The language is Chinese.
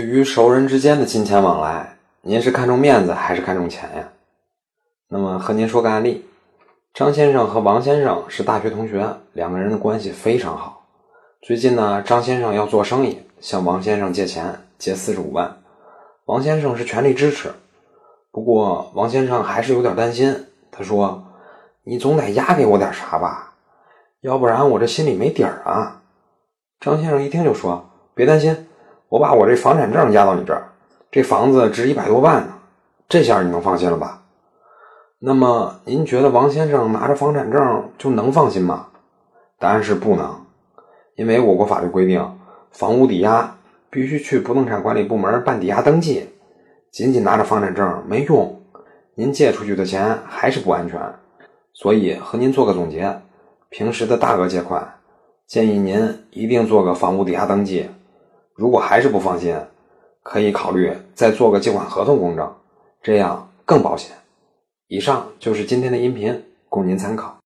对于熟人之间的金钱往来，您是看重面子还是看重钱呀？那么和您说个案例：张先生和王先生是大学同学，两个人的关系非常好。最近呢，张先生要做生意，向王先生借钱，借四十五万。王先生是全力支持，不过王先生还是有点担心。他说：“你总得押给我点啥吧，要不然我这心里没底儿啊。”张先生一听就说：“别担心。”我把我这房产证押到你这儿，这房子值一百多万呢，这下你能放心了吧？那么您觉得王先生拿着房产证就能放心吗？答案是不能，因为我国法律规定，房屋抵押必须去不动产管理部门办抵押登记，仅仅拿着房产证没用，您借出去的钱还是不安全。所以和您做个总结，平时的大额借款，建议您一定做个房屋抵押登记。如果还是不放心，可以考虑再做个借款合同公证，这样更保险。以上就是今天的音频，供您参考。